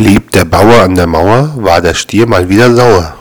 Lebt der Bauer an der Mauer, war der Stier mal wieder sauer.